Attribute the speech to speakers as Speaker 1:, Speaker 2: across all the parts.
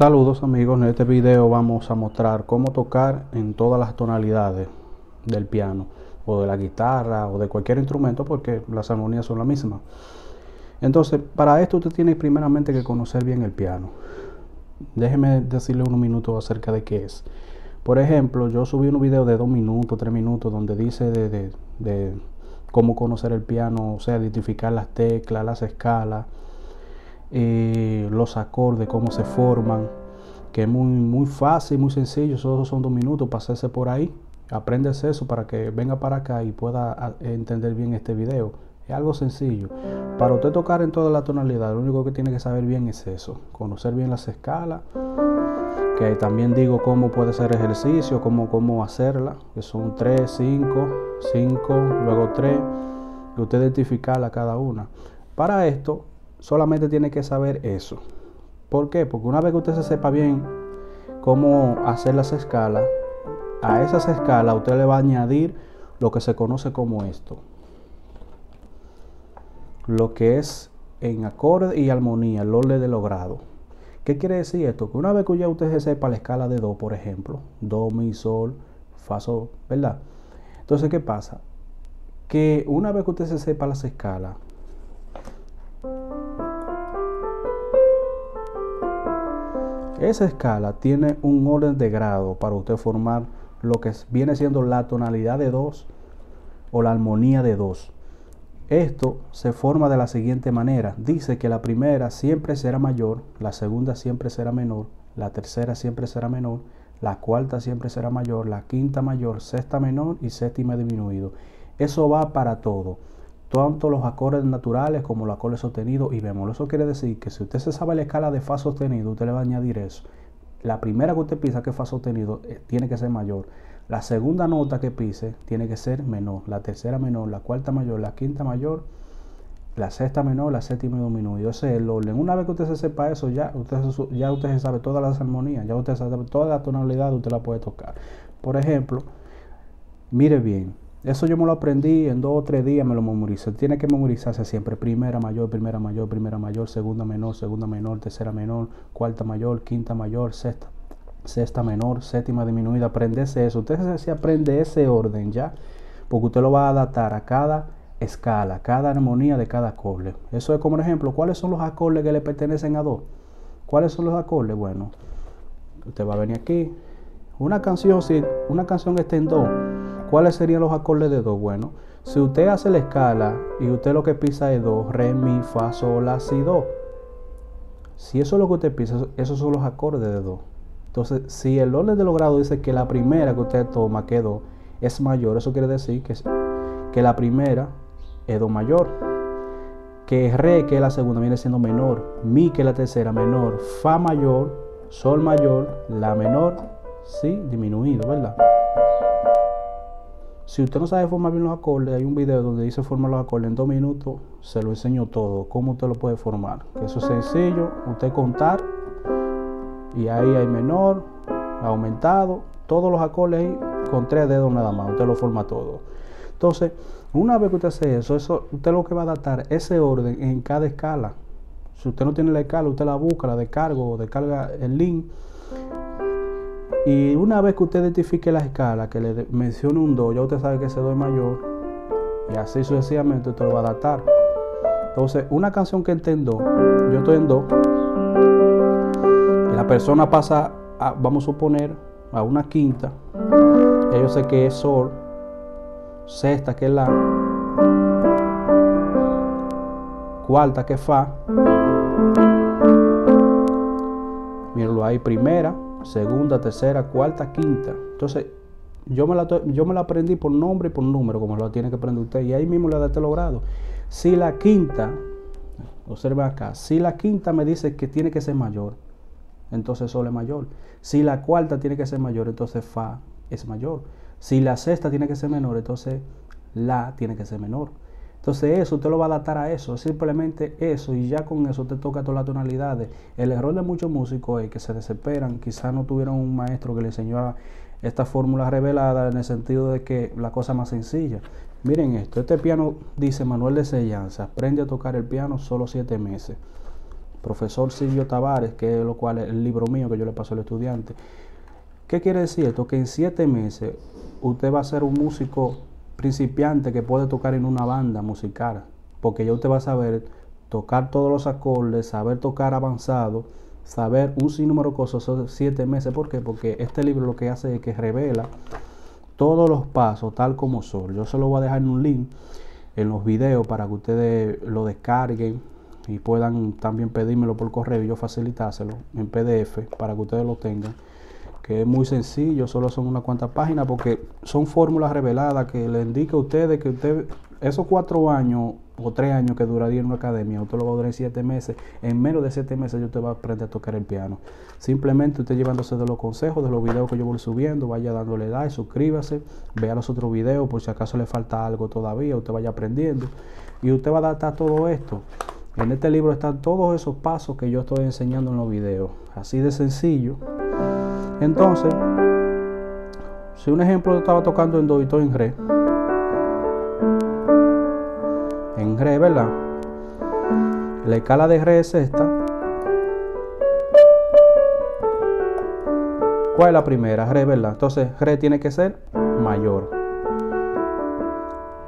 Speaker 1: Saludos amigos, en este video vamos a mostrar cómo tocar en todas las tonalidades del piano o de la guitarra o de cualquier instrumento porque las armonías son las mismas. Entonces, para esto usted tiene primeramente que conocer bien el piano. Déjeme decirle unos minutos acerca de qué es. Por ejemplo, yo subí un video de dos minutos, tres minutos, donde dice de, de cómo conocer el piano, o sea, identificar las teclas, las escalas, eh, los acordes, cómo se forman, que es muy, muy fácil, muy sencillo, solo son dos minutos, pasarse por ahí, aprendes eso para que venga para acá y pueda entender bien este video. Es algo sencillo. Para usted tocar en toda la tonalidad, lo único que tiene que saber bien es eso, conocer bien las escalas, que también digo cómo puede ser ejercicio, cómo, cómo hacerla, que son 3, 5, 5, luego 3, y usted identificarla cada una. Para esto, solamente tiene que saber eso. ¿Por qué? Porque una vez que usted se sepa bien cómo hacer las escalas, a esas escalas usted le va a añadir lo que se conoce como esto. Lo que es en acorde y armonía, el orden de logrado. ¿Qué quiere decir esto? Que una vez que ya usted se sepa la escala de Do, por ejemplo, Do, Mi, Sol, Fa, Sol, ¿verdad? Entonces, ¿qué pasa? Que una vez que usted se sepa las escalas, Esa escala tiene un orden de grado para usted formar lo que viene siendo la tonalidad de dos o la armonía de dos. Esto se forma de la siguiente manera. Dice que la primera siempre será mayor, la segunda siempre será menor, la tercera siempre será menor, la cuarta siempre será mayor, la quinta mayor, sexta menor y séptima disminuido. Eso va para todo tanto los acordes naturales como los acordes sostenidos y bemol. Eso quiere decir que si usted se sabe la escala de fa sostenido, usted le va a añadir eso. La primera que usted pisa que fa sostenido eh, tiene que ser mayor. La segunda nota que pise tiene que ser menor. La tercera menor, la cuarta mayor, la quinta mayor, la sexta menor, la séptima disminuido. Ese es el orden. Una vez que usted se sepa eso, ya usted, ya usted se sabe todas las armonías, ya usted sabe toda la tonalidad, usted la puede tocar. Por ejemplo, mire bien, eso yo me lo aprendí en dos o tres días, me lo memoricé. Tiene que memorizarse siempre. Primera mayor, primera mayor, primera mayor, segunda menor, segunda menor, tercera menor, cuarta mayor, quinta mayor, sexta, sexta menor, séptima disminuida. Aprendese eso. Usted se aprende ese orden ya, porque usted lo va a adaptar a cada escala, cada armonía de cada acorde. Eso es como un ejemplo. ¿Cuáles son los acordes que le pertenecen a dos? ¿Cuáles son los acordes? Bueno, usted va a venir aquí. Una canción, si una canción está en do, ¿cuáles serían los acordes de do? Bueno, si usted hace la escala y usted lo que pisa es do, re, mi, fa, sol, la, si, do. Si eso es lo que usted pisa, esos son los acordes de do. Entonces, si el orden de los grados dice que la primera que usted toma, que do, es mayor, eso quiere decir que, que la primera es do mayor. Que re, que es la segunda, viene siendo menor. Mi, que es la tercera, menor. Fa mayor, sol mayor, la menor sí disminuido, ¿verdad? Si usted no sabe formar bien los acordes, hay un video donde dice formar los acordes en dos minutos, se lo enseño todo, cómo usted lo puede formar. eso es sencillo, usted contar y ahí hay menor, aumentado, todos los acordes ahí con tres dedos nada más, usted lo forma todo. Entonces, una vez que usted hace eso, eso usted lo que va a adaptar ese orden en cada escala. Si usted no tiene la escala, usted la busca, la descarga o descarga el link y una vez que usted identifique la escala, que le mencione un do, ya usted sabe que ese do es mayor. Y así sucesivamente usted lo va a adaptar. Entonces, una canción que esté en do, yo estoy en do. Y la persona pasa, a, vamos a suponer, a una quinta. Ya yo sé que es sol. Sexta que es la. Cuarta que es fa. Míralo ahí, primera segunda, tercera, cuarta, quinta. Entonces, yo me, la, yo me la aprendí por nombre y por número, como lo tiene que aprender usted, y ahí mismo le da este logrado. Si la quinta, observa acá, si la quinta me dice que tiene que ser mayor, entonces sol es mayor. Si la cuarta tiene que ser mayor, entonces fa es mayor. Si la sexta tiene que ser menor, entonces la tiene que ser menor. Entonces eso usted lo va a adaptar a eso, simplemente eso y ya con eso te toca todas las tonalidades. El error de muchos músicos es que se desesperan, quizás no tuvieron un maestro que le enseñó esta fórmula revelada en el sentido de que la cosa más sencilla. Miren esto, este piano dice Manuel de Sellanza, aprende a tocar el piano solo siete meses. profesor Silvio Tavares, que es lo cual es el libro mío que yo le paso al estudiante. ¿Qué quiere decir esto? Que en siete meses usted va a ser un músico principiante que puede tocar en una banda musical, porque ya usted va a saber tocar todos los acordes, saber tocar avanzado, saber un sinnúmero de cosas, siete meses. ¿Por qué? Porque este libro lo que hace es que revela todos los pasos tal como son. Yo se lo voy a dejar en un link en los videos para que ustedes lo descarguen y puedan también pedírmelo por correo y yo facilitárselo en PDF para que ustedes lo tengan que es muy sencillo, solo son unas cuantas páginas porque son fórmulas reveladas que le indica a ustedes que usted esos cuatro años o tres años que duraría en una academia, usted lo va a durar en siete meses, en menos de siete meses usted va a aprender a tocar el piano. Simplemente usted llevándose de los consejos, de los videos que yo voy subiendo, vaya dándole like, suscríbase, vea los otros videos por si acaso le falta algo todavía, usted vaya aprendiendo y usted va a adaptar todo esto. En este libro están todos esos pasos que yo estoy enseñando en los videos, así de sencillo. Entonces, si un ejemplo estaba tocando en do y en re, en re, ¿verdad? La escala de re es esta. ¿Cuál es la primera? Re, ¿verdad? Entonces, re tiene que ser mayor.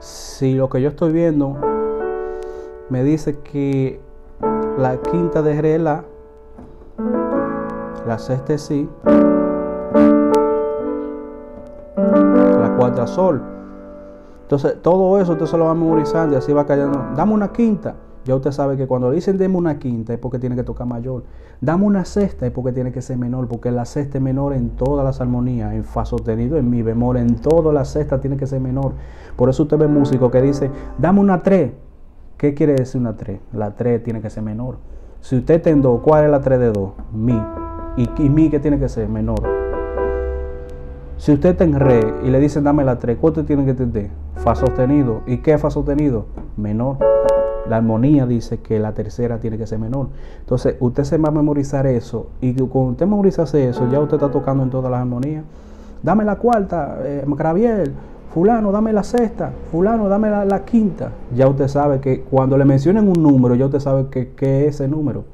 Speaker 1: Si lo que yo estoy viendo me dice que la quinta de re es la, la sexta es si, la cuarta sol. Entonces, todo eso usted se lo va memorizando y así va cayendo. Dame una quinta. Ya usted sabe que cuando dicen deme una quinta es porque tiene que tocar mayor. Dame una sexta es porque tiene que ser menor, porque la sexta es menor en todas las armonías, en fa sostenido, en mi bemol, en todas las sextas tiene que ser menor. Por eso usted ve músico que dice, dame una tres. ¿Qué quiere decir una tres? La tres tiene que ser menor. Si usted está en do, ¿cuál es la tres de do? Mi. ¿Y, y mi que tiene que ser? Menor. Si usted está en re y le dicen dame la 3, ¿cuánto tiene que entender? Fa sostenido. ¿Y qué es fa sostenido? Menor. La armonía dice que la tercera tiene que ser menor. Entonces, usted se va a memorizar eso. Y cuando usted memoriza eso, ya usted está tocando en todas las armonías. Dame la cuarta, eh, Fulano, dame la sexta. Fulano, dame la, quinta. Ya usted sabe que cuando le mencionen un número, ya usted sabe que, que es ese número.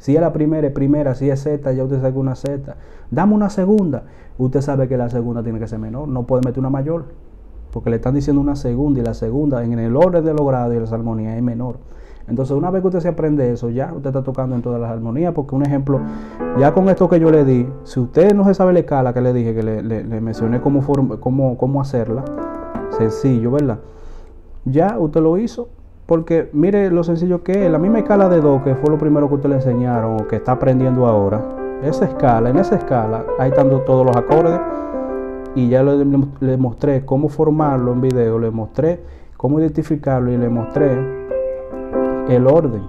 Speaker 1: Si es la primera, es primera. Si es Z, ya usted que una Z. Dame una segunda. Usted sabe que la segunda tiene que ser menor. No puede meter una mayor. Porque le están diciendo una segunda y la segunda en el orden de los grados y las armonías es menor. Entonces, una vez que usted se aprende eso, ya usted está tocando en todas las armonías. Porque un ejemplo, ya con esto que yo le di, si usted no se sabe la escala que le dije, que le, mencioné cómo, cómo, cómo hacerla, sencillo, ¿verdad? Ya usted lo hizo, porque mire lo sencillo que es, la misma escala de Do, que fue lo primero que usted le enseñaron o que está aprendiendo ahora, esa escala, en esa escala, ahí están todos los acordes y ya le, mostré cómo formarlo en video, le mostré cómo identificarlo y le mostré el orden,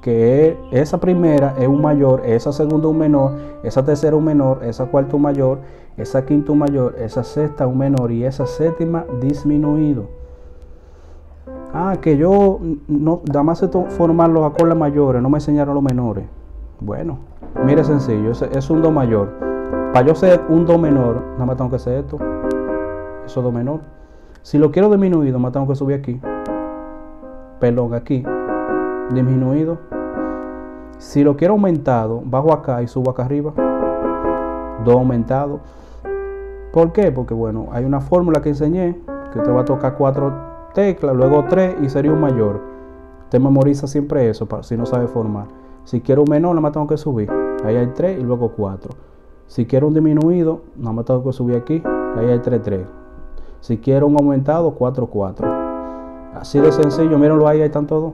Speaker 1: que esa primera es un mayor, esa segunda un menor, esa tercera un menor, esa cuarta un mayor, esa quinta un mayor, esa sexta un menor y esa séptima disminuido. Ah, que yo no, nada más sé formar los acordes mayores, no me enseñaron los menores. Bueno, mire sencillo, es, un do mayor. Para yo ser un do menor, nada más tengo que hacer esto. Eso es do menor. Si lo quiero disminuido, más tengo que subir aquí. Perdón, aquí. Disminuido. Si lo quiero aumentado, bajo acá y subo acá arriba. Do aumentado. ¿Por qué? Porque bueno, hay una fórmula que enseñé que te va a tocar cuatro tecla, luego 3 y sería un mayor. Usted memoriza siempre eso para, si no sabe formar. Si quiero un menor, nada más tengo que subir. Ahí hay 3 y luego 4. Si quiero un disminuido, nada más tengo que subir aquí. Ahí hay 3, 3. Si quiero un aumentado, 4, 4. Así de sencillo, mírenlo ahí, ahí están todos.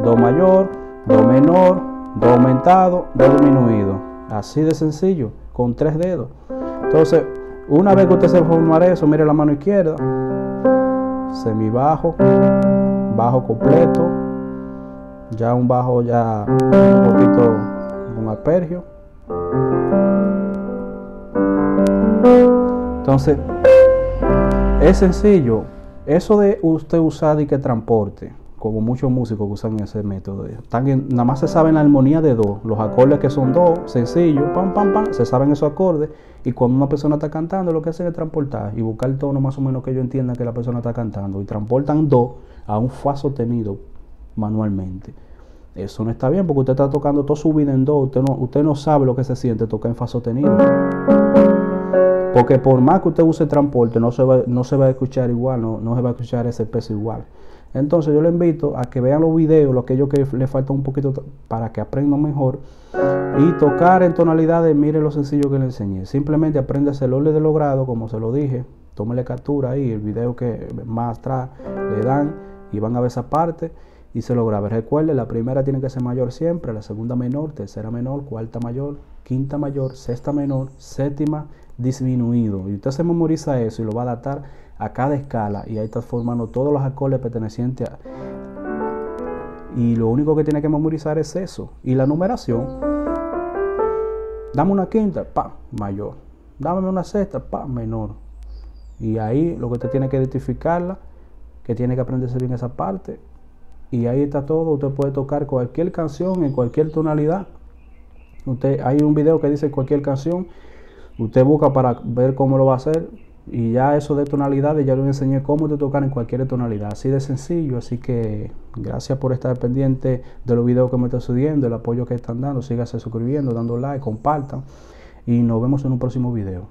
Speaker 1: Do mayor, Do menor, Do aumentado, Do disminuido. Así de sencillo, con tres dedos. Entonces, una vez que usted se formar eso, mire la mano izquierda semibajo, bajo completo, ya un bajo ya un poquito un aspergio. Entonces, es sencillo. Eso de usted usar y que transporte como muchos músicos que usan ese método. Están nada más se saben la armonía de do, los acordes que son do, sencillo, pam, pam, pam, se saben esos acordes. Y cuando una persona está cantando, lo que hacen es transportar y buscar el tono más o menos que ellos entiendan que la persona está cantando. Y transportan do a un fa sostenido manualmente. Eso no está bien porque usted está tocando toda su vida en do. Usted no, usted no sabe lo que se siente tocar en fa sostenido. Porque por más que usted use transporte, no se va, no se va a escuchar igual, no, no se va a escuchar ese peso igual. Entonces yo le invito a que vean los videos, lo que ellos que le falta un poquito para que aprendan mejor. Y tocar en tonalidades, mire lo sencillo que le enseñé. Simplemente aprende el orden de logrado, como se lo dije. Tómele captura ahí, el video que más atrás le dan y van a ver esa parte y se lo grabe. Recuerde, la primera tiene que ser mayor siempre, la segunda menor, tercera menor, cuarta mayor, quinta mayor, sexta menor, séptima disminuido. Y usted se memoriza eso y lo va a adaptar a cada escala y ahí está formando todos los acordes pertenecientes a... Y lo único que tiene que memorizar es eso. Y la numeración. Dame una quinta, pa, mayor. Dame una sexta, pa, menor. Y ahí lo que usted tiene que identificarla, que tiene que aprenderse bien esa parte. Y ahí está todo. Usted puede tocar cualquier canción en cualquier tonalidad. Usted, hay un video que dice cualquier canción. Usted busca para ver cómo lo va a hacer y ya eso de tonalidades ya le enseñé cómo te tocar en cualquier tonalidad, así de sencillo. Así que gracias por estar pendiente de los videos que me están subiendo, el apoyo que están dando. Síganse suscribiendo, dando like, compartan y nos vemos en un próximo video.